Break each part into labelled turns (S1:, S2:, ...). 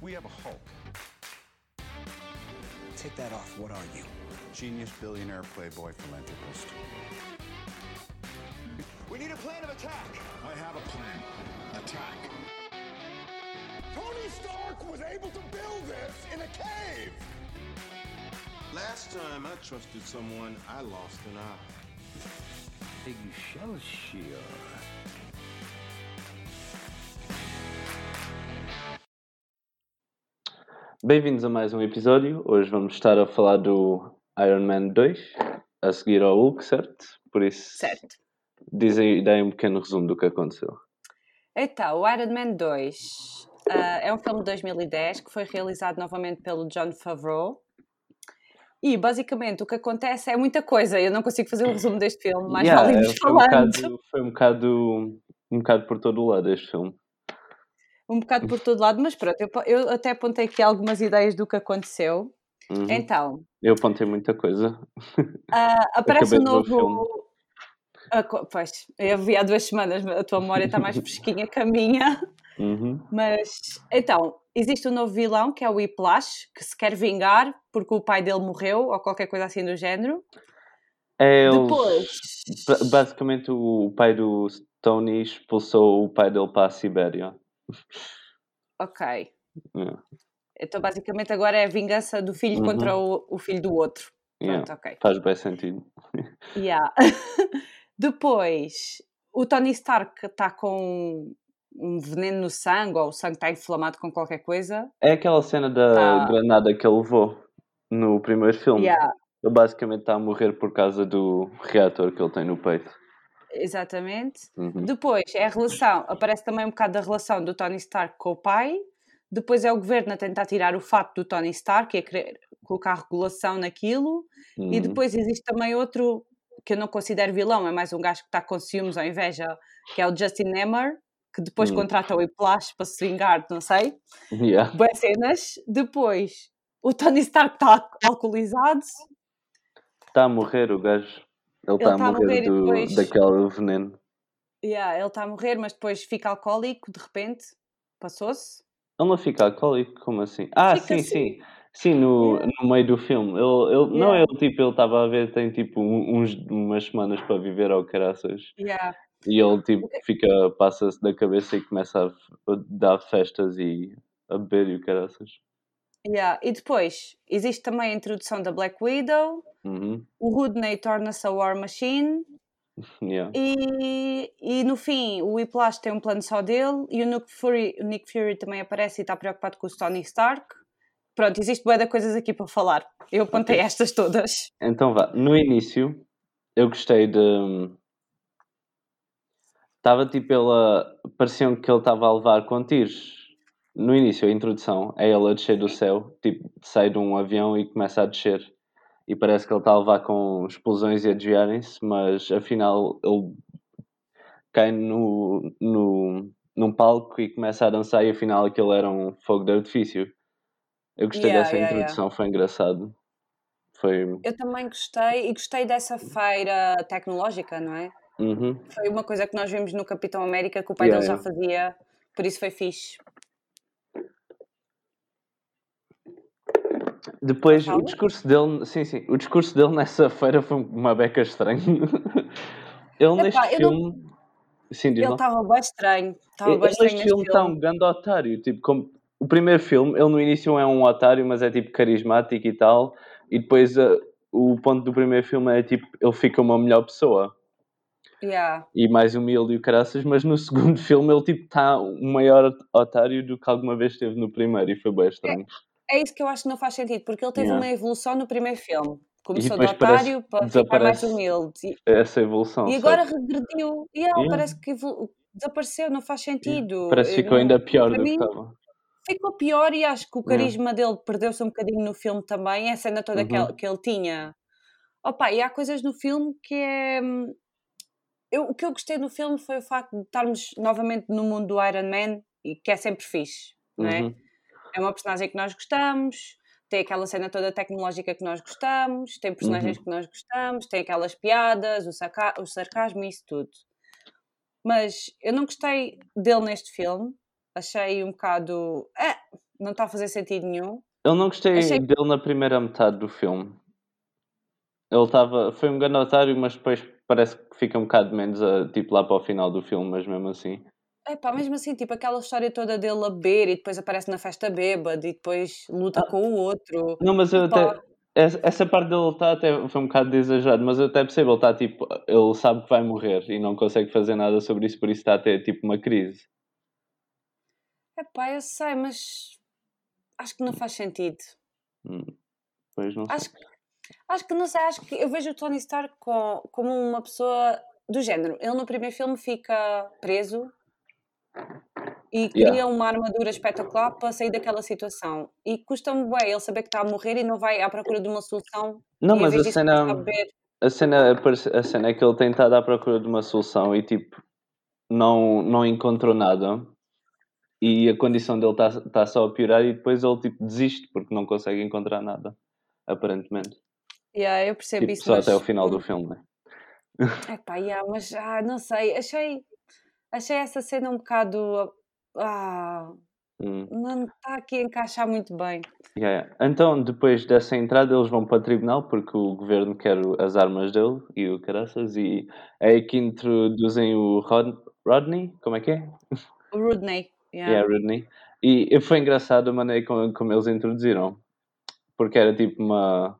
S1: We have a Hulk.
S2: Take that off. What are you?
S1: Genius, billionaire, playboy, philanthropist.
S3: We need a plan of attack.
S4: I have a plan. Attack.
S3: Tony Stark was able to build this in a cave.
S5: Last time I trusted someone, I lost an eye.
S2: Big Excelsior.
S6: Bem-vindos a mais um episódio. Hoje vamos estar a falar do Iron Man 2, a seguir ao Hulk, certo? Por isso,
S7: Certo.
S6: dizem, deem um pequeno resumo do que aconteceu.
S7: Então, o Iron Man 2 ah, é um filme de 2010 que foi realizado novamente pelo John Favreau. E basicamente o que acontece é muita coisa. Eu não consigo fazer um resumo deste filme, mas
S6: Yeah,
S7: vale irmos
S6: foi, um
S7: falando.
S6: bocado, foi um bocado um bocado por todo o lado este filme.
S7: Um bocado por todo lado, mas pronto, eu, eu até apontei aqui algumas ideias do que aconteceu.
S6: Uhum.
S7: Então,
S6: Eu apontei muita coisa.
S7: ah, aparece um novo. Co- pois, eu vi há duas semanas, a tua memória está mais fresquinha que a minha.
S6: Uhum.
S7: Mas, então, existe um novo vilão que é o Whiplash, que se quer vingar porque o pai dele morreu ou qualquer coisa assim do género.
S6: É,
S7: Depois,
S6: ba- basicamente o pai do Tony expulsou o pai dele para a Sibéria.
S7: Ok.
S6: Yeah.
S7: Então, basicamente, agora é a vingança do filho
S6: Uhum.
S7: contra o, o filho do outro.
S6: Yeah.
S7: Pronto, ok.
S6: Faz bem sentido.
S7: Yeah. Depois, o Tony Stark está com um veneno no sangue ou o sangue está inflamado com qualquer coisa.
S6: É aquela cena da
S7: Tá.
S6: granada que ele levou no primeiro filme.
S7: Yeah,
S6: Ele basicamente está a morrer por causa do reator que ele tem no peito.
S7: Exatamente.
S6: Uhum.
S7: Depois é a relação, aparece também um bocado da relação do Tony Stark com o pai. Depois é o governo a tentar tirar o fato do Tony Stark e a querer colocar regulação naquilo. E
S6: Uhum.
S7: depois existe também outro que eu não considero vilão, é mais um gajo que está com ciúmes ou inveja, que é o Justin Nemmer, que depois
S6: Hum.
S7: contrata o Whiplash para se vingar, não sei.
S6: Yeah.
S7: Boas cenas. Depois o Tony Stark está alcoolizado.
S6: Está a morrer o gajo. Ele está a
S7: tá a
S6: morrer, do,
S7: depois-
S6: daquele veneno.
S7: Yeah, ele está a morrer, mas depois fica alcoólico de repente. Passou-se.
S6: Ele não fica alcoólico? Como assim? Ah,
S7: Fica
S6: sim,
S7: assim.
S6: sim. Sim, no,
S7: Yeah.
S6: no meio do filme. Ele, ele, Não,
S7: Yeah.
S6: ele tipo, ele estava a ver, tem tipo uns, umas semanas para viver ao caraças.
S7: Yeah.
S6: E ele tipo fica, passa-se da cabeça e começa a, a dar festas e a beber e o caraças.
S7: Yeah. E depois existe também a introdução da Black Widow.
S6: Uhum.
S7: O Hoodney torna-se a War Machine.
S6: Yeah.
S7: E, e no fim, o Whiplash tem um plano só dele. E o Nick Fury, o Nick Fury também aparece e está preocupado com o Tony Stark. Pronto, existe bué de coisas aqui para falar. Eu apontei estas todas.
S6: Então vá, no início eu gostei de. Estava tipo ela. Parecia que ele estava a levar com tiros. No início, a introdução é ele a descer do céu, tipo, sai de um avião e começa a descer. E parece que ele está a levar com explosões e a desviarem-se, mas afinal ele cai no, no, num palco e começa a dançar e afinal aquilo era um fogo de artifício. Eu gostei
S7: Yeah,
S6: dessa
S7: yeah, yeah.
S6: introdução, foi engraçado. Foi.
S7: Eu também gostei e gostei dessa feira tecnológica, não é?
S6: Uhum.
S7: Foi uma coisa que nós vimos no Capitão América que o pai
S6: Yeah,
S7: dele já fazia, por isso foi fixe.
S6: Depois, o discurso dele, sim, sim, o discurso dele nessa feira foi uma beca estranha. ele neste
S7: Epá, não-
S6: filme, sim, diz
S7: Ele estava bem estranho. Estava
S6: Ele
S7: bem estranho
S6: neste
S7: neste
S6: filme está um grande otário, tipo, como o primeiro filme, ele no início é um otário, mas é tipo carismático e tal, e depois uh, o ponto do primeiro filme é tipo, ele fica uma melhor pessoa
S7: Yeah.
S6: e mais humilde e o caraças, mas no segundo filme ele tipo está um maior otário do que alguma vez esteve no primeiro e foi bem estranho.
S7: É isso que eu acho que não faz sentido, porque ele teve
S6: Yeah.
S7: uma evolução no primeiro filme. Começou de otário
S6: que
S7: para ficar mais humilde.
S6: Essa evolução,
S7: e agora
S6: certo?
S7: regrediu. E yeah,
S6: Yeah.
S7: parece que evolu- desapareceu, não faz sentido.
S6: Parece que ficou
S7: não-
S6: ainda pior do que estava.
S7: ficou pior e acho que o carisma dele perdeu-se um bocadinho no filme também, a cena toda que,
S6: Uhum.
S7: ele, que ele tinha. Opa, e há coisas no filme que é. hum, Eu, o que eu gostei no filme foi o facto de estarmos novamente no mundo do Iron Man e que é sempre fixe, não é?
S6: Uhum.
S7: É uma personagem que nós gostamos, tem aquela cena toda tecnológica que nós gostamos, tem personagens
S6: Uhum.
S7: que nós gostamos, tem aquelas piadas, o, saca- o sarcasmo e isso tudo. Mas eu não gostei dele neste filme, achei um bocado. É, não está a fazer sentido nenhum.
S6: Eu não gostei
S7: Achei-
S6: dele na primeira metade do filme. Ele estava. Foi um grande otário, mas depois parece que fica um bocado menos a, tipo lá para o final do filme, mas mesmo assim.
S7: Epá, mesmo assim, tipo aquela história toda dele a beber e depois aparece na festa bêbado e depois luta com o outro.
S6: Não, mas eu até. Essa essa parte dele está até foi um bocado de exagerado, mas eu até percebo, ele está tipo, ele sabe que vai morrer e não consegue fazer nada sobre isso, por isso está a ter tipo uma crise.
S7: Epá, eu sei, mas acho que não faz sentido.
S6: Hum, Pois não sei.
S7: Acho, que- acho que não sei, acho que eu vejo o Tony Stark com- como uma pessoa do género. Ele no primeiro filme fica preso e cria
S6: Yeah.
S7: uma armadura espetacular para sair daquela situação. E custa-me bem ele saber que está a morrer e não vai à procura de uma solução.
S6: Não, mas a cena,
S7: a
S6: cena, a cena é que ele tem estado à procura de uma solução e tipo, não, não encontrou nada. E a condição dele está tá só a piorar e depois ele tipo desiste porque não consegue encontrar nada, aparentemente.
S7: Yeah, eu percebo
S6: Tipo,
S7: isso,
S6: só
S7: mas...
S6: até o final do filme, né?
S7: Epá, yeah, mas ah, não sei, achei, achei essa cena um bocado. Ah,
S6: Hum.
S7: não está aqui a encaixar muito bem.
S6: Yeah, yeah. Então, depois dessa entrada, eles vão para o tribunal porque o governo quer as armas dele e o caraças, e é aí que introduzem o Rod- Rodney, como é que é?
S7: O Rodney. Yeah.
S6: Yeah, Rodney. E e foi engraçado a maneira como, como eles introduziram, porque era tipo uma.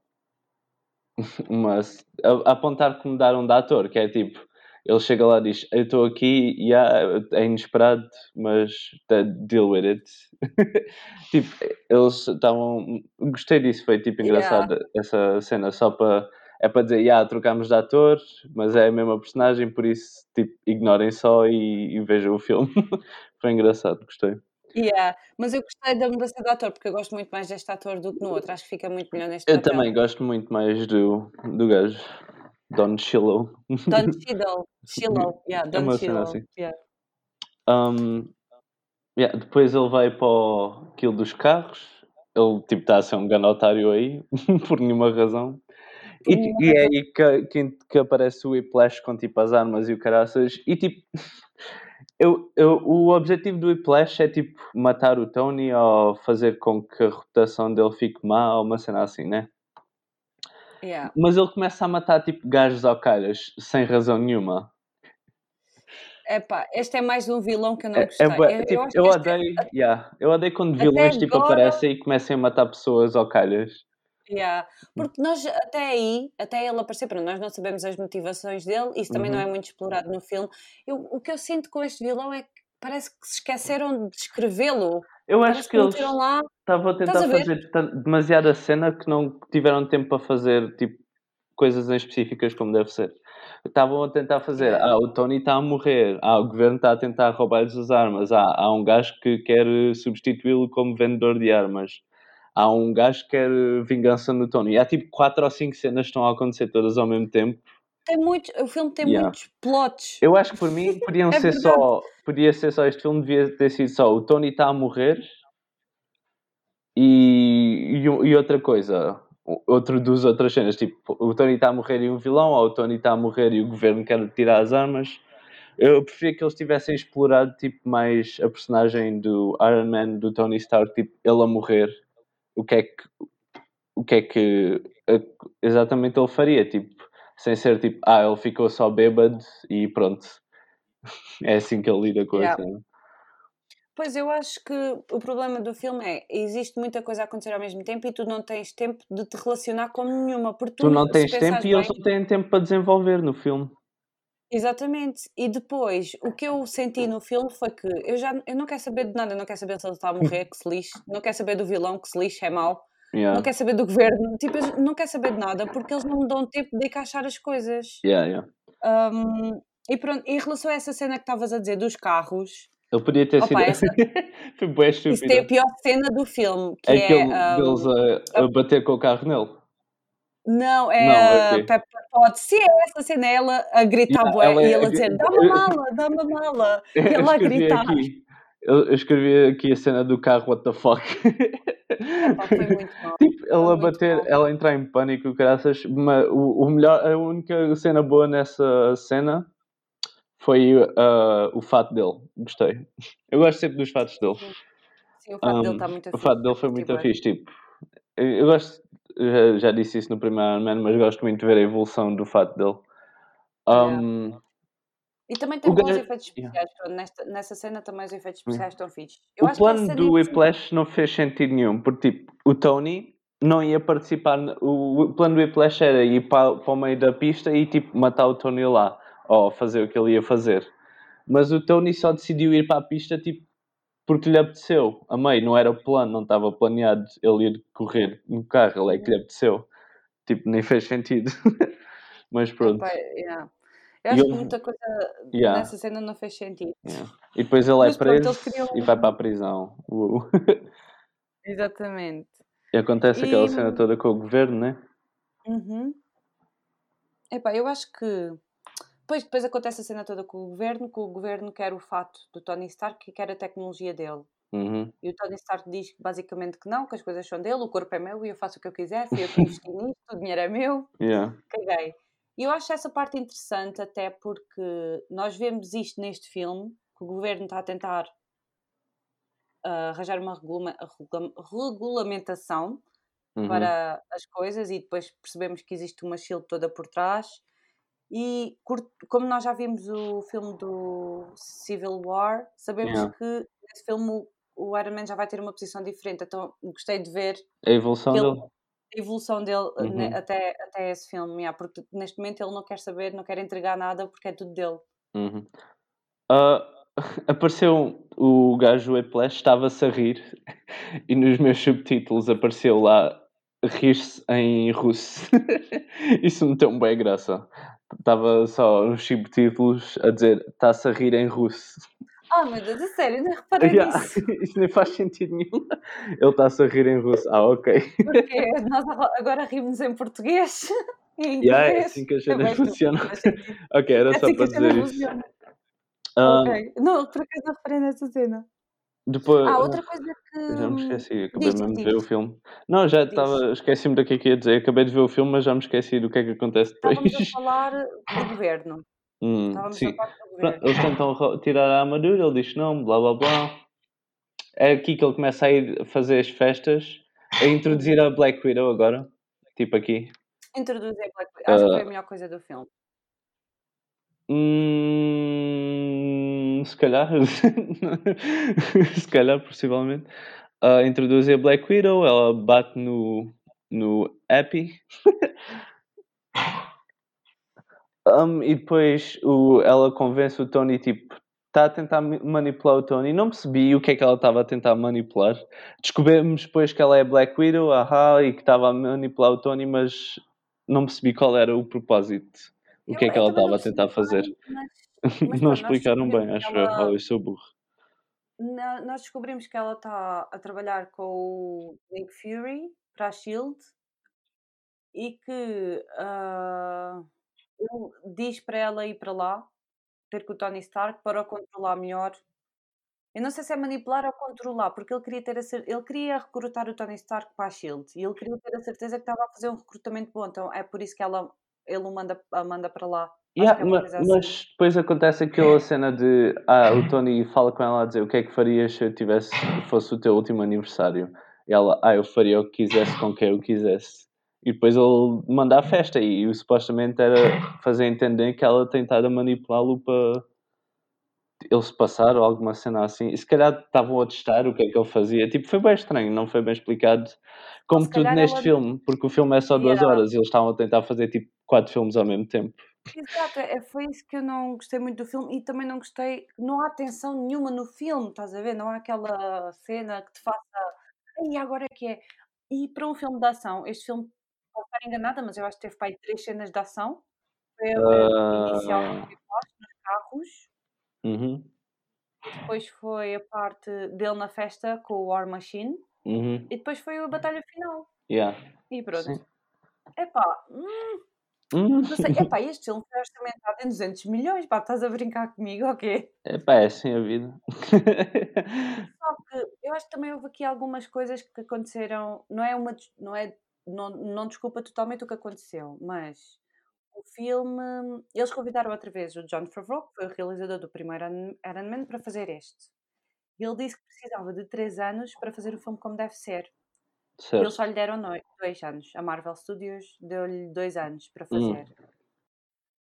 S6: uma a, a apontar que mudaram de ator, que é tipo. Ele chega lá e diz: Eu estou aqui, yeah, é inesperado, mas de- deal with it. tipo, eles estavam. Gostei disso, foi tipo
S7: Yeah.
S6: engraçado essa cena, só para. É para dizer, yeah, trocámos de ator, mas é a mesma personagem, por isso, tipo, ignorem só e, e vejam o filme. foi engraçado, gostei.
S7: Yeah, Mas eu gostei da mudança do ator, porque eu gosto muito mais deste ator do que no outro. Acho que fica muito melhor neste
S6: Eu
S7: papel.
S6: também gosto muito mais do, do gajo, Don Chillow.
S7: Don Cheadle. Shiloh. Yeah,
S6: É
S7: Don
S6: cena
S7: Cheadle.
S6: assim.
S7: Yeah.
S6: Um, yeah, depois ele vai para o quilo dos carros. Ele tipo está a ser um grande otário aí, por nenhuma razão. E, e é aí que, que, que aparece o Whiplash com tipo as armas e o caraças. E tipo, eu, eu, o objetivo do Whiplash é tipo matar o Tony ou fazer com que a reputação dele fique má ou uma cena assim, né?
S7: Yeah.
S6: Mas ele começa a matar tipo gajos ao calhas sem razão nenhuma.
S7: Epá, este é mais um vilão que eu não
S6: É,
S7: gostei.
S6: é
S7: eu,
S6: tipo, eu
S7: que este-
S6: odeio, yeah, eu odeio quando vilões tipo,
S7: agora-
S6: aparecem e começam a matar pessoas ao calhas.
S7: Yeah. Porque nós, até aí, até ele aparecer, para nós não sabemos as motivações dele, isso também não
S6: Uhum.
S7: é muito explorado no filme. Eu, o que eu sinto com este vilão é que parece que se esqueceram de escrevê-lo.
S6: Eu
S7: Parece
S6: acho
S7: que
S6: que eles
S7: lá.
S6: Estavam a tentar
S7: a
S6: fazer demasiada cena que não tiveram tempo para fazer tipo, coisas em específicas como deve ser. Estavam a tentar fazer, ah, o Tony está a morrer, ah, o governo está a tentar roubar-lhes as armas, ah, há um gajo que quer substituí-lo como vendedor de armas. Há um gajo que quer vingança no Tony. E há tipo quatro ou cinco cenas que estão a acontecer todas ao mesmo tempo.
S7: Tem muitos, o filme tem
S6: Yeah.
S7: muitos plots.
S6: Eu acho que por mim podiam
S7: É
S6: ser
S7: verdade.
S6: só. Podia ser só este filme, devia ter sido só o Tony está a morrer e, e, e outra coisa. Outro dos outras cenas, tipo, o Tony está a morrer e um vilão, ou o Tony está a morrer e o governo quer tirar as armas. Eu preferia que eles tivessem explorado tipo, mais a personagem do Iron Man, do Tony Stark, tipo, ele a morrer. O que é que, o que, é que exatamente ele faria? Tipo, sem ser tipo, ah, ele ficou só bêbado e pronto. É assim que ele lida com
S7: Yeah.
S6: a cena.
S7: Pois eu acho que o problema do filme é existe muita coisa a acontecer ao mesmo tempo e tu não tens tempo de te relacionar com nenhuma. Porque tu,
S6: Tu não tens tempo e eles
S7: bem-
S6: não têm tempo para desenvolver no filme.
S7: Exatamente. E depois, o que eu senti no filme foi que eu já eu não quero saber de nada, eu não quero saber se ele está a morrer, que se lixe, não quero saber do vilão, que se lixe, é mau,
S6: Yeah.
S7: não quero saber do governo, tipo, não quero saber de nada, porque eles não me dão tempo de encaixar as coisas.
S6: Yeah, yeah.
S7: Um, e pronto, em relação a essa cena que estavas a dizer dos carros,
S6: Ele podia ter
S7: Opa,
S6: sido.
S7: essa-
S6: Foi bem
S7: isso tem a
S6: estúpido.
S7: pior cena do filme, que
S6: É
S7: é.
S6: aquele
S7: um,
S6: deles a, a bater com o carro nele.
S7: Não, é
S6: Não,
S7: a
S6: ok.
S7: Pepper Potts. Se é essa cena, é ela a gritar
S6: Yeah,
S7: bué
S6: ela
S7: e
S6: é-
S7: ele a dizer: dá-me a mala, dá-me a mala. E ela a gritar.
S6: aqui. Eu, escrevi aqui a cena do carro, what the fuck.
S7: Epá, foi muito mal.
S6: Tipo,
S7: Foi
S6: ela bater,
S7: mal.
S6: ela entrar em pânico, graças. Mas o, o melhor, a única cena boa nessa cena foi ah, o fato dele. Gostei. Eu gosto sempre dos fatos dele.
S7: Sim, Sim, o fato dele está
S6: Um,
S7: muito
S6: o
S7: fixe.
S6: fato dele foi
S7: curti
S6: muito
S7: bué.
S6: fixe. Tipo, eu, gosto, já, já disse isso no primeiro Iron Man, mas gosto muito de ver a evolução do fato dele.
S7: Yeah.
S6: Um,
S7: E também tem bons
S6: gajo-
S7: efeitos
S6: yeah.
S7: especiais. pronto, nesta, nessa cena também os efeitos
S6: Yeah.
S7: especiais estão fixes. Eu
S6: o plano do Whiplash não fez sentido nenhum, porque tipo, o Tony não ia participar. o plano do Whiplash era ir para, para o meio da pista e tipo matar o Tony lá, ou fazer o que ele ia fazer. Mas o Tony só decidiu ir para a pista tipo, porque lhe apeteceu. A meio, não era o plano, não estava planeado ele ir correr no carro, ele é que lhe apeteceu. Tipo, nem fez sentido. Mas pronto.
S7: Epá, yeah. Eu
S6: E
S7: acho que muita coisa
S6: Yeah.
S7: nessa cena não fez sentido.
S6: Yeah. E depois ele é
S7: Mas pronto,
S6: preso
S7: eles queriam-
S6: e vai para a prisão. Uou.
S7: Exatamente.
S6: E acontece aquela
S7: E-
S6: cena toda com o governo, né?
S7: Uhum. Epá, eu acho que depois, depois acontece a cena toda com o governo, que o governo quer o fato do Tony Stark e quer a tecnologia dele.
S6: Uhum.
S7: E o Tony Stark diz basicamente que não, que as coisas são dele, o corpo é meu e eu faço o que eu quiser, fui eu que investi nisto, o dinheiro é meu,
S6: Yeah.
S7: caguei. E eu acho essa parte interessante até porque nós vemos isto neste filme, que o governo está a tentar ah, arranjar uma regula- regula- regulamentação
S6: Uhum.
S7: para as coisas e depois percebemos que existe uma shield toda por trás. E como nós já vimos o filme do Civil War, sabemos
S6: Yeah.
S7: que nesse filme o- Iron Man já vai ter uma posição diferente. Então gostei de ver
S6: A evolução
S7: Ele-
S6: dele.
S7: a evolução dele uh, ne-
S6: Uhum.
S7: até, até esse filme, yeah, porque neste momento ele não quer saber, não quer entregar nada porque é tudo dele.
S6: Uhum. Ah, apareceu o gajo Whiplash, estava-se a rir e nos meus subtítulos apareceu lá rir-se em russo. Isso me deu bem graça. Estava só os subtítulos a dizer está-se a rir em russo.
S7: Ah, meu Deus, a sério, não reparei
S6: Yeah,
S7: nisso.
S6: Isso nem faz sentido nenhum. Ele está-se a rir em russo. Ah, ok.
S7: Porque nós agora rimos em português. e Em
S6: Yeah, é assim que as
S7: É
S6: cenas funcionam.
S7: faz sentido.
S6: Ok, era
S7: É
S6: só
S7: assim
S6: para dizer isso.
S7: funciona.
S6: Ah,
S7: Ok. Não, por acaso reparei nessa cena.
S6: Depois.
S7: Ah, outra coisa que.
S6: Já me esqueci, acabei
S7: Diz,
S6: mesmo de ver o filme. Não, já
S7: Diz.
S6: estava. Esqueci-me do que é que ia dizer. Acabei de ver o filme, mas já me esqueci do que é que acontece depois.
S7: Estávamos a falar do governo.
S6: Hum,
S7: Estávamos
S6: sim.
S7: na parte do governo.
S6: Eles tentam tirar a armadura, ele diz não, blá blá blá. É aqui que ele começa a ir fazer as festas, a introduzir a Black Widow agora. Tipo aqui.
S7: Introduzir a Black Widow. Acho que foi
S6: Ah.
S7: a melhor coisa do filme.
S6: Hum, se calhar. se calhar, possivelmente. Ah, introduzir a Black Widow, ela bate no, no Happy. Um, e depois o, ela convence o Tony, tipo, está a tentar ma- manipular o Tony. Não percebi o que é que ela estava a tentar manipular. Descobrimos depois que ela é Black Widow, ahá, e que estava a manipular o Tony, mas não percebi qual era o propósito. O que
S7: Eu-
S6: é que ela estava a tentar fazer.
S7: mas- mas
S6: não explicaram bem, acho
S7: que
S6: eu.
S7: ela-
S6: Oh, eu sou burro.
S7: Na- nós descobrimos que ela está a trabalhar com o Nick Fury para a Shield e que ah, ele diz para ela ir para lá ter com o Tony Stark para o controlar melhor. Eu não sei se é manipular ou controlar, porque ele queria ter a cer- ele queria recrutar o Tony Stark para a Shield e ele queria ter a certeza que estava a fazer um recrutamento bom, então é por isso que ela ele o manda, a manda para lá.
S6: Yeah,
S7: é uma
S6: ma-
S7: coisa assim.
S6: mas depois acontece aquela cena de ah, o Tony fala com ela a dizer o que é que farias se eu tivesse fosse o teu último aniversário? E ela, ah, eu faria o que quisesse com quem eu quisesse. E depois ele manda a festa e, o supostamente era fazer entender que ela tentara manipulá-lo para ele se passar ou alguma cena assim. E se calhar estavam a testar o que é que ele fazia. Tipo, foi bem estranho, não foi bem explicado. Como tudo neste
S7: ela-
S6: filme, porque o filme é só duas
S7: Yeah.
S6: horas e eles estavam a tentar fazer tipo quatro filmes ao mesmo tempo
S7: Exato, é, foi isso que eu não gostei muito do filme e também não gostei, não há tensão nenhuma no filme, estás a ver? Não há aquela cena que te faça, e agora é que é. E para um filme de ação, este filme, posso estar enganada, mas eu acho que teve para aí três cenas de ação. Foi a a inicial
S6: Ah.
S7: nos carros,
S6: Uhum,
S7: depois foi a parte dele na festa com o War Machine
S6: uhum,
S7: e depois foi a batalha final.
S6: yeah.
S7: E pronto.
S6: Sim.
S7: Epá, Hum. Não sei, epá, este filme foi orçamentado em 200 milhões, pá, estás a brincar comigo, ok?
S6: Epá, é assim a vida.
S7: Só que eu acho que também houve aqui algumas coisas que aconteceram, não é uma, não é, não, não desculpa totalmente o que aconteceu, mas o filme, eles convidaram outra vez o John Favreau, que foi o realizador do primeiro Iron Man, para fazer este. Ele disse que precisava de 3 anos para fazer o filme como deve ser.
S6: Certo.
S7: eles só lhe deram 2 anos. A Marvel Studios deu-lhe 2 anos para
S6: Hum.
S7: fazer.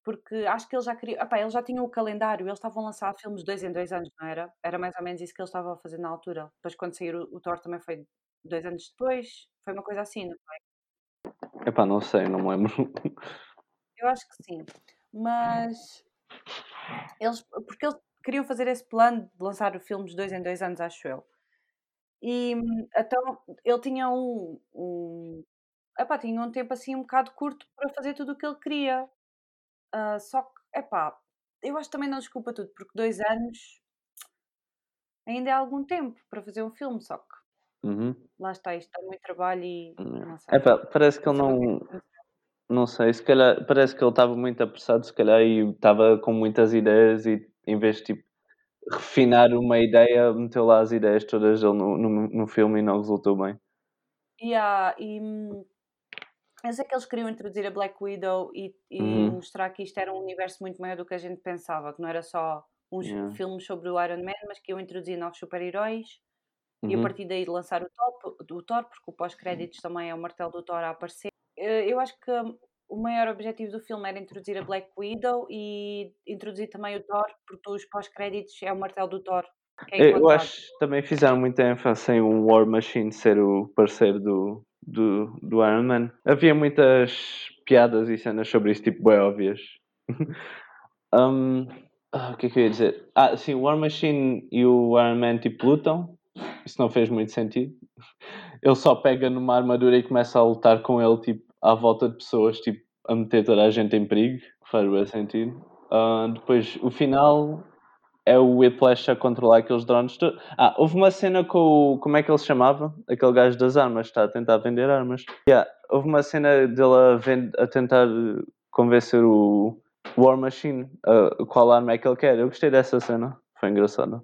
S7: Porque acho que eles já queriam. Epá, eles já tinham o calendário, eles estavam a lançar filmes de 2 em 2 anos, não era? Era mais ou menos isso que eles estavam a fazer na altura. Depois, quando sair o, o Thor, também foi 2 anos depois. Foi uma coisa assim, não foi?
S6: Epá, não sei, não me lembro.
S7: Eu acho que sim. Mas. Eles, porque eles queriam fazer esse plano de lançar o filme de 2 em 2 anos, acho eu. E então ele tinha um, um, epá, tinha um tempo assim um bocado curto para fazer tudo o que ele queria. Ah, só que, epá, eu acho que também não desculpa tudo, porque dois anos ainda é algum tempo para fazer um filme, só que
S6: Uhum.
S7: lá está, isto dá muito trabalho e
S6: Hum.
S7: não sei.
S6: Epá, parece que ele
S7: é
S6: não.
S7: aconteceu.
S6: Não sei, se calhar. Parece que ele estava muito apressado, se calhar, e estava com muitas ideias e em vez de tipo refinar uma ideia, meteu lá as ideias todas dele no, no, no filme e não resultou bem.
S7: E, há- e hum, eu sei que eles queriam introduzir a Black Widow e, e
S6: Uhum.
S7: mostrar que isto era um universo muito maior do que a gente pensava, que não era só uns
S6: Yeah.
S7: filmes sobre o Iron Man, mas que iam introduzir novos super-heróis e a
S6: Uhum.
S7: partir daí lançar o, top, o Thor, porque o pós-créditos também é o martelo do Thor a aparecer. Eh, Eu acho que hum, o maior objetivo do filme era introduzir a Black Widow e introduzir também o Thor, porque os pós-créditos é o martelo do Thor. É
S6: Eu, acho que também fizeram muita ênfase em o War Machine ser o parceiro do, do, do Iron Man. Havia muitas piadas e cenas sobre isso, tipo, bem óbvias. Um, ah, o que é que eu ia dizer? Ah, sim, o War Machine e o Iron Man tipo lutam. Isso não fez muito sentido. Ele só pega numa armadura e começa a lutar com ele, tipo, à volta de pessoas, tipo, a meter toda a gente em perigo. Faz bem sentido. Ah, depois, o final é o Whiplash a controlar aqueles drones. Ah, houve uma cena com o. Como é que ele se chamava? Aquele gajo das armas, está a tentar vender armas. Yeah, houve uma cena dele a, vend- a tentar convencer o War Machine a qual arma é que ele quer. Eu gostei dessa cena, foi engraçada.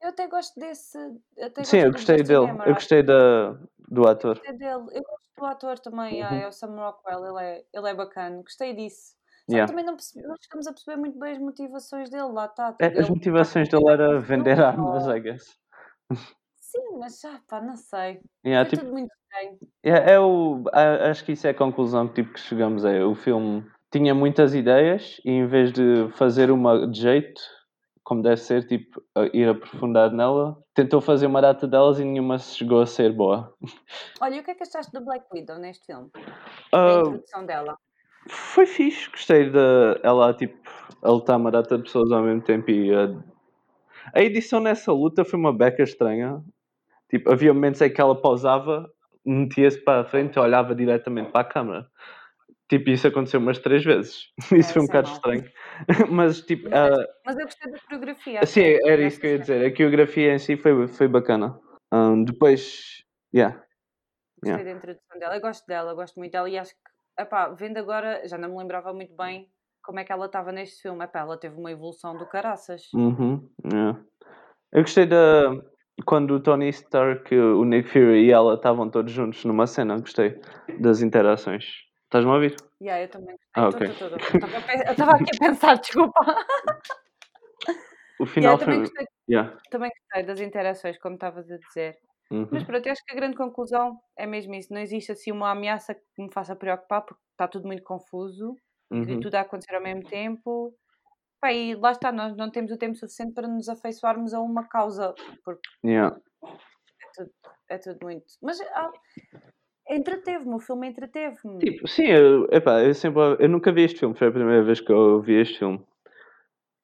S7: Eu até gosto desse. Até
S6: Sim, eu
S7: gosto do
S6: gostei dele. Eu gostei da, do ator.
S7: Gostei dele. Eu gosto do ator também, ah,
S6: Uhum.
S7: é o Sam Rockwell, ele é, ele é bacana, gostei disso. Só
S6: Yeah.
S7: que também não, perce- não chegamos a perceber muito bem as motivações dele, lá está.
S6: É,
S7: tipo,
S6: as motivações
S7: tá
S6: dele era vender armas, I guess.
S7: Sim, mas já, pá, não sei.
S6: Yeah, tipo,
S7: tudo muito estranho.
S6: É, é o, acho que isso é a conclusão tipo, que chegamos a. O filme tinha muitas ideias e em vez de fazer uma de jeito, como deve ser, tipo, a- ir aprofundar nela, tentou fazer uma data delas e nenhuma chegou a ser boa.
S7: Olha, e o que é que achaste do Black Widow neste filme?
S6: Ah,
S7: A introdução dela.
S6: foi fixe, gostei de ela tipo, a lutar uma data de pessoas ao mesmo tempo e a, a edição nessa luta foi uma beca estranha. Tipo, havia momentos em que ela pausava, metia-se para a frente e olhava diretamente para a câmera. Tipo, isso aconteceu umas três vezes. Isso foi um
S7: é
S6: bocado
S7: mau.
S6: estranho. Mas, tipo,
S7: Mas,
S6: ah,
S7: mas eu gostei da coreografia.
S6: sim, era isso que eu ia dizer. A coreografia em si foi, foi bacana. Ah, depois, yeah.
S7: Gostei
S6: Yeah.
S7: da introdução dela. Eu gosto dela, eu gosto muito dela e acho que, epá, vendo agora, já não me lembrava muito bem como é que ela estava neste filme. Epá, ela teve uma evolução do caraças.
S6: Uhum, yeah. Eu gostei da. Quando o Tony Stark, o Nick Fury e ela estavam todos juntos numa cena, gostei das interações. Estás-me a ouvir?
S7: Yeah, eu também gostei.
S6: Ah, ok.
S7: Eu estava aqui a pensar, desculpa.
S6: O
S7: Yeah,
S6: final
S7: também,
S6: foi.
S7: gostei,
S6: Yeah.
S7: também gostei das interações, como estavas a dizer.
S6: Uhum.
S7: Mas pronto, eu acho que a grande conclusão é mesmo isso. Não existe assim uma ameaça que me faça preocupar, porque está tudo muito confuso e
S6: Uhum.
S7: tudo a acontecer ao mesmo tempo. Pá, e lá está, nós não temos o tempo suficiente para nos afeiçoarmos a uma causa, porque
S6: Yeah.
S7: é tudo muito. Mas ah, entreteve-me, o filme entreteve-me.
S6: Tipo, sim, eu, epá, eu sempre. Eu nunca vi este filme, foi a primeira vez que eu vi este filme.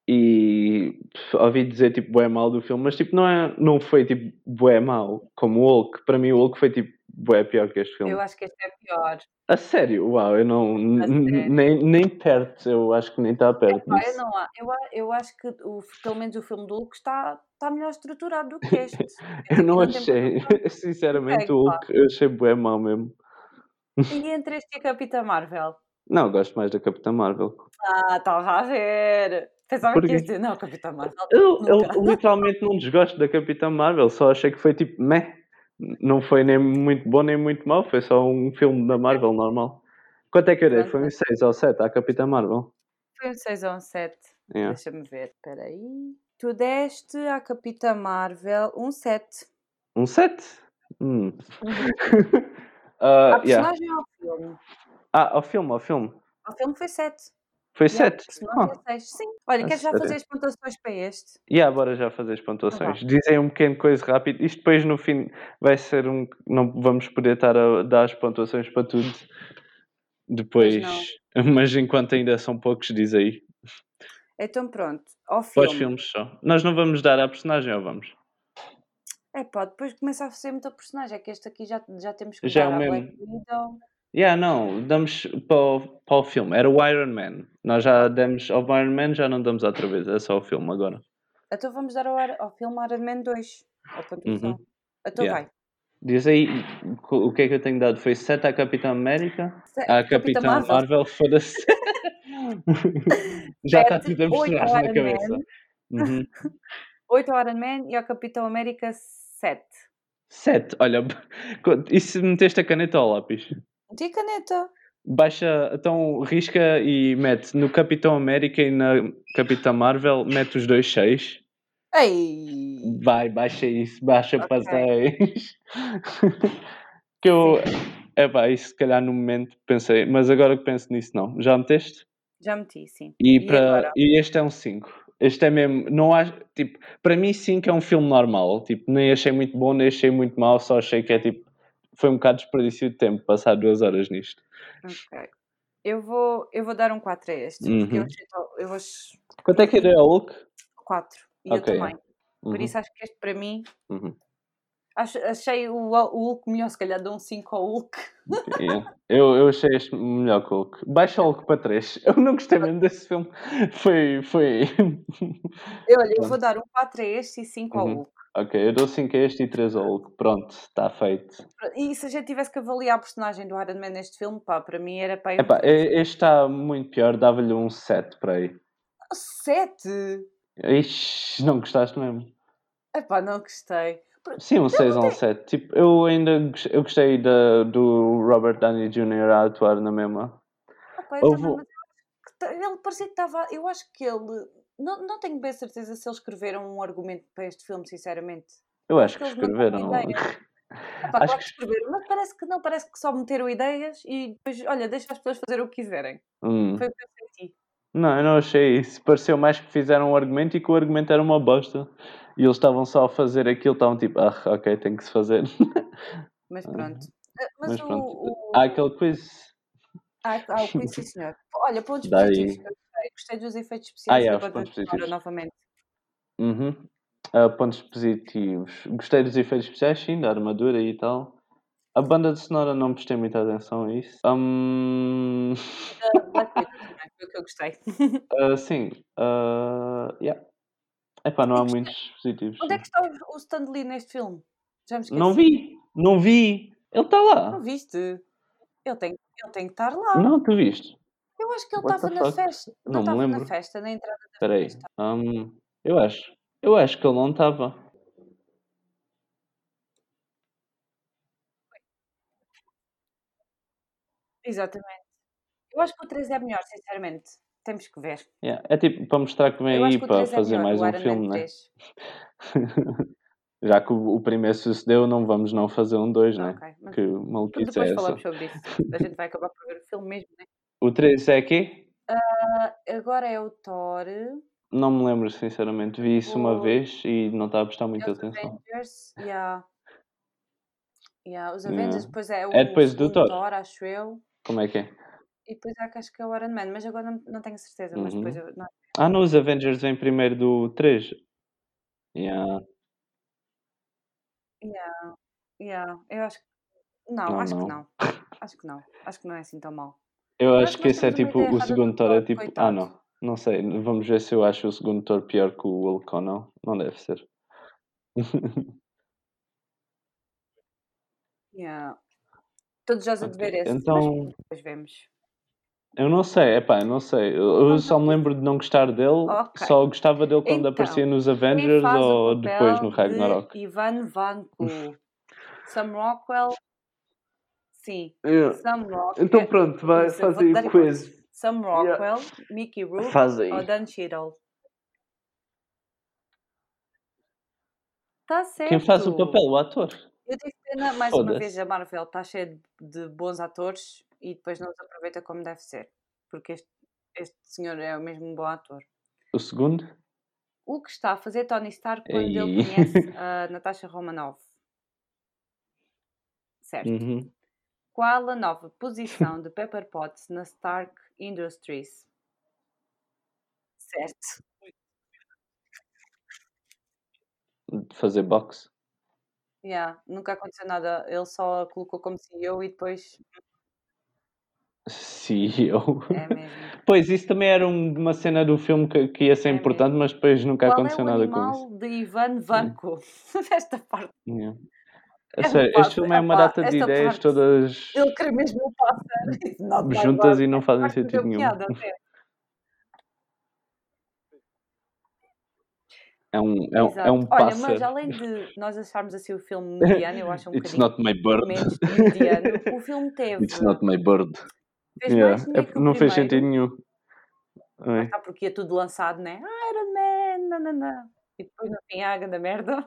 S6: E ouvi dizer tipo bué mal do filme, mas tipo não, é, não foi tipo bué mal, como o Hulk. Para mim o Hulk foi tipo bué pior que este filme.
S7: Eu acho que este é pior.
S6: A sério, uau, eu não.
S7: sério?
S6: Nem, nem perto, eu acho que nem está perto.
S7: Pá, eu, não, eu, eu acho que o, pelo menos o filme do Hulk está, está melhor estruturado do que este.
S6: Eu não achei, sinceramente,
S7: Ok,
S6: o. Hulk eu achei bué mal mesmo.
S7: E entre este e a Capitã Marvel?
S6: Não, gosto mais da Capitã Marvel.
S7: Ah, estava a ver. Pensava
S6: Porquê?
S7: que ias dizer, não, Capitã Marvel.
S6: Eu, eu literalmente não desgosto da Capitã Marvel, só achei que foi tipo meh. Não foi nem muito bom nem muito mau, foi só um filme da Marvel normal. Quanto é que eu dei? Foi um 6 ou 7 à Capitã Marvel.
S7: Foi um 6 ou um 7.
S6: Yeah.
S7: Deixa-me ver, espera aí. Tu deste à Capitã Marvel um 7.
S6: Um 7? Hum.
S7: Uhum.
S6: Ah,
S7: A
S6: yeah.
S7: personagem ou ao filme?
S6: Ah, ao filme, ao filme.
S7: Ao filme foi 7.
S6: Foi
S7: Yeah,
S6: 7?
S7: personagem é 6. Sim. Olha,
S6: A
S7: queres já fazer as pontuações para este?
S6: E yeah, bora já fazer as pontuações.
S7: Então
S6: Dizem um pequeno coisa rápido. Isto depois no fim vai ser um. Não vamos poder estar a dar as pontuações para tudo. Depois. Mas enquanto ainda são poucos, diz aí.
S7: Então pronto, ao filme.
S6: os filmes só. Nós não vamos dar à personagem ou vamos?
S7: É pá, depois começa a ser muita personagem. É que este aqui já, já temos que
S6: Já é
S7: dar
S6: o
S7: à
S6: mesmo. Yeah, não, damos para o, para o filme. Era o Iron Man. Nós já demos ao Iron Man, já não damos outra vez. É só o filme agora.
S7: Então vamos dar ao, ao filme Iron Man 2. A pontuação.
S6: Uhum.
S7: Então
S6: Yeah.
S7: vai.
S6: Diz aí o que é que eu tenho dado. Foi 7 à Capitã América.
S7: Se-
S6: À Capitã
S7: Marvel.
S6: Marvel, foda-se. já está tudo a misturar na
S7: Iron
S6: cabeça.
S7: Man.
S6: Uhum.
S7: 8 ao Iron Man e ao Capitão América 7.
S6: 7, olha, e se meteste a caneta ao lápis?
S7: Meti a caneta.
S6: Baixa, então risca e mete no Capitão América e na Capitã Marvel, mete os dois 6.
S7: Ei!
S6: Vai, baixa isso, baixa para
S7: Ok.
S6: 6. que eu, é pá, isso se calhar no momento pensei, mas agora que penso nisso, não. Já meteste?
S7: Já meti, sim.
S6: E,
S7: E
S6: para,
S7: agora?
S6: e este é um 5. Este é mesmo, não há, tipo, para mim 5 é um filme normal, tipo, nem achei muito bom, nem achei muito mau, só achei que é tipo, foi um bocado desperdício de tempo passar duas horas nisto.
S7: Ok. Eu vou, eu vou dar um 4 a este. Porque eu,
S6: Uhum.
S7: achei to- eu vou.
S6: Quanto é que deu ao Hulk?
S7: 4. E
S6: Ok.
S7: eu também. Por
S6: Uhum,
S7: isso acho que este para mim.
S6: uhum.
S7: Acho, achei o, o Hulk melhor, se calhar dou um 5 ao Hulk.
S6: Yeah. Eu, eu achei este melhor que o Hulk. Baixa o Hulk para 3. Eu não gostei mesmo desse filme. Foi, foi.
S7: Eu, olha, eu vou dar um 4 a este e 5 ao
S6: Uhum.
S7: Hulk.
S6: Ok, eu dou 5 a este e 3 ao Hulk. Pronto, está feito.
S7: E se a gente tivesse que avaliar a personagem do Iron Man neste filme, pá, para mim era para
S6: Epá, e- este está muito pior, dava-lhe um 7 para aí.
S7: 7?
S6: Ixi, não gostaste mesmo?
S7: Epá, não gostei.
S6: Sim, um 6 ou um 7. Tipo, eu ainda gos- eu gostei da, do Robert Downey Jr. a atuar na mesma.
S7: Epá, eu
S6: Houve-
S7: também, mas eu acho que ta- ele parecia que estava. Eu acho que ele. Não, não tenho bem certeza se eles escreveram um argumento para este filme, sinceramente.
S6: Eu acho que escreveram.
S7: Epá,
S6: Acho
S7: claro
S6: que
S7: escreveram, mas parece que não, parece que só meteram ideias e depois, olha, deixa as pessoas fazer o que quiserem.
S6: Hum.
S7: Foi o que eu senti.
S6: Não, eu não achei isso. Pareceu mais que fizeram um argumento e que o argumento era uma bosta. E eles estavam só a fazer aquilo, estavam tipo, ah, ok, tem que se fazer.
S7: Mas pronto. Ah, Mas,
S6: Mas
S7: o,
S6: pronto.
S7: o...
S6: Há aquele quiz.
S7: Ah, ah, o quiz, sim, senhor. Olha, pontos
S6: Daí.
S7: positivos. Gostei. dos efeitos
S6: Ah,
S7: especiais
S6: é,
S7: da
S6: os
S7: banda
S6: pontos
S7: sonora
S6: positivos.
S7: novamente.
S6: Uhum. Ah, pontos positivos. Gostei dos efeitos especiais, sim, da armadura e tal. A banda de sonora não prestei muita atenção a isso.
S7: Também, foi o que eu gostei.
S6: ah, sim. ah, yeah. Epá, não há
S7: Eu gostei.
S6: muitos positivos.
S7: Onde é que está o o Stan Lee neste filme? Já me esqueci.
S6: Não vi, não vi. Ele está
S7: Não
S6: lá.
S7: viste? Ele tem, ele tem que estar lá.
S6: Não, tu viste?
S7: Eu acho que ele estava na festa.
S6: Não
S7: Não
S6: me
S7: estava na
S6: lembro.
S7: festa, na entrada da
S6: Espera aí.
S7: festa.
S6: Hum, eu acho. Eu acho que ele não estava.
S7: Exatamente. Eu acho que o 3 é melhor, sinceramente. Temos que ver.
S6: Yeah, É tipo para mostrar que vem
S7: Eu
S6: aí para
S7: 3 é
S6: fazer
S7: melhor,
S6: mais um filme, né?
S7: 3.
S6: Já que o, o primeiro sucedeu, não vamos não fazer um 2, né?
S7: Ok, mas
S6: Que maluquice
S7: depois
S6: é essa?
S7: falamos sobre isso. A gente vai acabar por ver o filme mesmo, né?
S6: O 3 é aqui?
S7: Ah, agora é o Thor,
S6: Não me lembro, sinceramente. Vi isso uma
S7: O-
S6: vez e não estava a prestar
S7: é
S6: muita
S7: os
S6: atenção.
S7: Avengers, yeah. Yeah, os
S6: Yeah.
S7: Avengers, depois é o
S6: É depois do Thor?
S7: Thor, acho eu.
S6: Como é que é?
S7: E depois há que acho que é o Iron Man, mas agora não, não tenho certeza, mas depois
S6: Uhum.
S7: eu, não,
S6: Ah, não, os Avengers vêm primeiro do 3. Yeah.
S7: yeah, yeah, eu acho que não,
S6: Não,
S7: acho
S6: não.
S7: que não. Acho que não. Acho que não é assim tão mal.
S6: Eu acho
S7: que
S6: esse é tipo
S7: ideia
S6: o segundo Thor. É tipo. Ah,
S7: coitado.
S6: não. Não sei. Vamos ver se eu acho o segundo Thor pior que o Hulk ou não. Não deve ser.
S7: Yeah. Todos já a
S6: Ok,
S7: ver esse,
S6: Então,
S7: depois vemos.
S6: eu não sei. Epá, eu não sei. Eu só me lembro de não gostar dele.
S7: Ok.
S6: Só gostava dele quando
S7: Então,
S6: aparecia nos Avengers ou depois no Ragnarok.
S7: de Ivan Vanko? Sam Rockwell? Sim,
S6: Yeah.
S7: Sam Rockwell.
S6: Então pronto, vai
S7: Isso,
S6: fazer o quiz.
S7: Sam Rockwell, Mickey Rourke
S6: Faz aí.
S7: ou Dan Cheadle? Está certo.
S6: Quem faz o papel? O ator.
S7: Eu tive pena, mais uma vez, a Marvel está cheia de, de bons atores e depois não os aproveita como deve ser. Porque este, este senhor é mesmo um bom ator.
S6: O segundo?
S7: O que está a fazer Tony Stark quando ele
S6: Ei.
S7: conhece a Natasha Romanoff? Certo.
S6: Uhum.
S7: Qual a nova posição de Pepper Potts na Stark Industries? Certo.
S6: De fazer boxe.
S7: Yeah, nunca aconteceu nada. Ele só a colocou como CEO e depois.
S6: CEO.
S7: É mesmo.
S6: Pois, isso também era um- uma cena do filme que, que ia ser
S7: É
S6: importante, mas depois nunca
S7: Qual é
S6: aconteceu
S7: o
S6: nada com
S7: animal
S6: isso.
S7: de Ivan Vanko? Esta parte.
S6: Yeah.
S7: É
S6: sério,
S7: verdade,
S6: este filme é uma
S7: epá,
S6: data de ideias
S7: parte-
S6: todas
S7: Ele queria mesmo o pássaro.
S6: Juntas e não fazem sentido nenhum.
S7: piada.
S6: É um, é, um-
S7: Exato.
S6: é um
S7: Olha,
S6: pássaro.
S7: mas além de nós acharmos assim o filme mediano, eu acho um
S6: It's not my bird.
S7: menos mediano. O filme teve.
S6: It's not my bird.
S7: Fez
S6: Yeah.
S7: mais
S6: É- não fez sentido nenhum. É.
S7: Está porque ia tudo lançado, né? Iron Man, nananã. E depois no fim a da merda.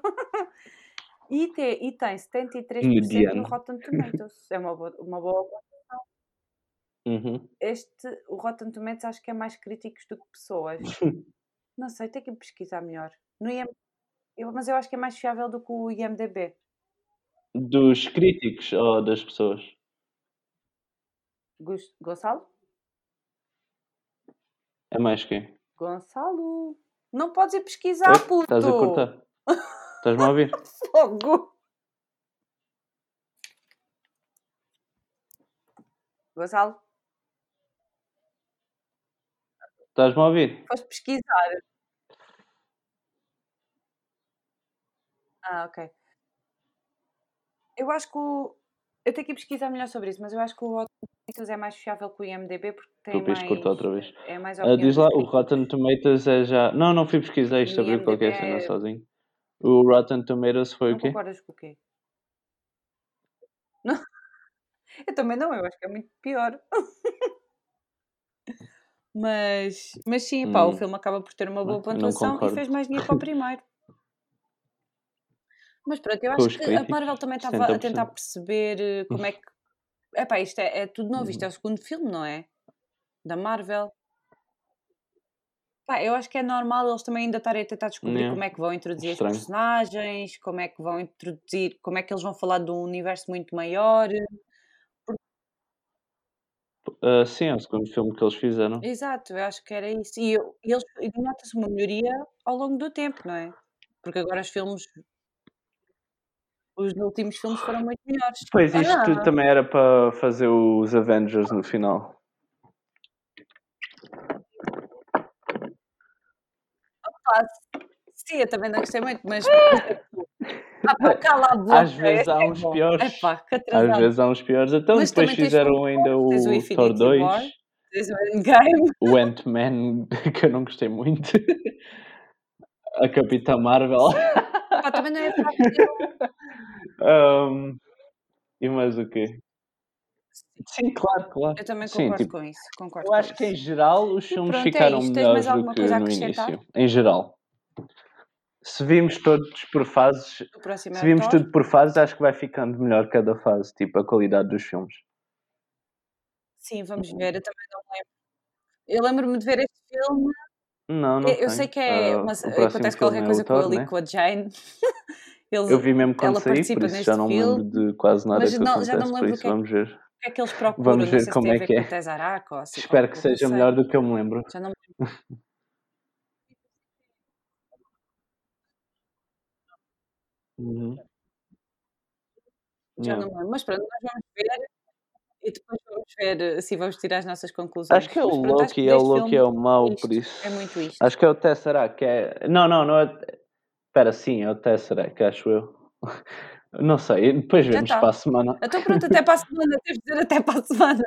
S7: E, te, e tem 73%
S6: Mediano.
S7: no Rotten Tomatoes. É uma boa, uma boa.
S6: Uhum.
S7: Este, o Rotten Tomatoes acho que é mais críticos do que pessoas. Não sei, tem que pesquisar melhor. No IM... eu, mas eu acho que é mais fiável do que o IMDB.
S6: Dos críticos ou das pessoas?
S7: Gonçalo?
S6: É mais quem?
S7: Gonçalo! Não podes ir pesquisar,
S6: Oi?
S7: puto!
S6: Estás a cortar? Estás-me a ouvir?
S7: Fogo! Gonçalo,
S6: Estás-me a ouvir?
S7: foste pesquisar. Ah, ok. Eu acho que o. Eu tenho que ir pesquisar melhor sobre isso, mas eu acho que o Rotten Tomatoes é mais fiável que o IMDB porque tem
S6: Tu
S7: mais.
S6: cortar outra vez.
S7: É mais opinião
S6: diz lá, o. Rotten Tomatoes é já. Não, não fui pesquisar isto,
S7: E o
S6: abri qualquer cena
S7: é-
S6: sozinho. O Rotten Tomatoes foi
S7: Não
S6: o quê?
S7: concordas com o quê? Não. Eu também não, eu acho que é muito pior. Mas, mas sim, pá, o
S6: Hum.
S7: filme acaba por ter uma boa pontuação e fez mais dinheiro para o primeiro. Mas pronto, eu acho que a Marvel também estava a
S6: 70%.
S7: tentar perceber eh, como é que. Epá, isto é, é tudo novo, isto
S6: Uhum.
S7: é o segundo filme, não é? Da Marvel. Pá, eu acho que é normal eles também ainda estarem a tentar descobrir
S6: Yeah.
S7: como é que vão introduzir
S6: Estranho.
S7: as personagens, como é que vão introduzir, como é que eles vão falar de um universo muito maior.
S6: Ah, sim, é o segundo filme que eles fizeram.
S7: Exato, eu acho que era isso. E, eu- eles nota-se uma melhoria ao longo do tempo, não é? Porque agora os filmes, os últimos filmes foram muito melhores.
S6: Pois isto
S7: Ah,
S6: também era para fazer os Avengers no final.
S7: Pá, sim, eu também não gostei muito, mas. Ah, pá, cala a boca.
S6: Às vezes
S7: esse
S6: há
S7: é
S6: uns piores.
S7: Epá, que
S6: Às vezes há uns piores. Então
S7: Mas
S6: depois fizeram ainda
S7: o
S6: o Thor
S7: Infinity
S6: 2,
S7: War. O
S6: Ant-Man, que eu não gostei muito. A Capitã Marvel.
S7: Pá, também não é fácil.
S6: Ahm, e mais o quê? Sim, claro, claro.
S7: Eu também
S6: Sim,
S7: concordo
S6: tipo,
S7: com isso. Concordo
S6: Eu acho que em
S7: isso.
S6: geral os filmes
S7: pronto, é
S6: ficaram
S7: isto. Mais
S6: melhores do que no início. Em geral. Se vimos todos por fases,
S7: é
S6: se
S7: o
S6: vimos tudo por fases, acho que vai ficando melhor cada fase, tipo a qualidade dos filmes.
S7: Sim, vamos ver. Eu também não lembro. Eu lembro-me de ver este filme.
S6: Não, não
S7: Eu, eu sei que é.
S6: O próximo
S7: acontece qualquer
S6: é
S7: coisa
S6: o
S7: com ele e
S6: né?
S7: com a Jane. Eles,
S6: Eu vi mesmo quando
S7: ela
S6: saí,
S7: participa
S6: por isso já não me lembro de quase nada
S7: Mas
S6: que
S7: não-
S6: acontece,
S7: já não me
S6: por
S7: lembro o
S6: isso
S7: é que-
S6: vamos ver.
S7: É que eles procuram?
S6: Vamos
S7: não
S6: ver como é
S7: ver
S6: que
S7: com
S6: é.
S7: assim.
S6: Espero que seja
S7: não
S6: melhor do que eu me lembro.
S7: Já não
S6: Uhum.
S7: Já não me lembro. Mas pronto, nós vamos ver e depois vamos ver eh, se vamos tirar as nossas conclusões.
S6: Acho que é o
S7: Mas pronto,
S6: Loki, é o Loki é o mau,
S7: isto,
S6: por isso.
S7: É muito isto.
S6: Acho que é o Tesseract, que é... Não, não, não é... Espera, sim, é o Tesseract, acho eu. Não sei, depois vemos
S7: tá.
S6: para a semana.
S7: Então pronto, até para a semana. Tens de dizer até para a semana.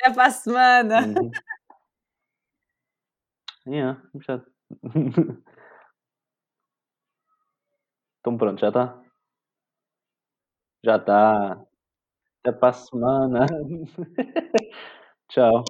S7: Até para a semana.
S6: Uhum. Yeah, já... Então pronto, já está? Já está. Até para a semana. Tchau.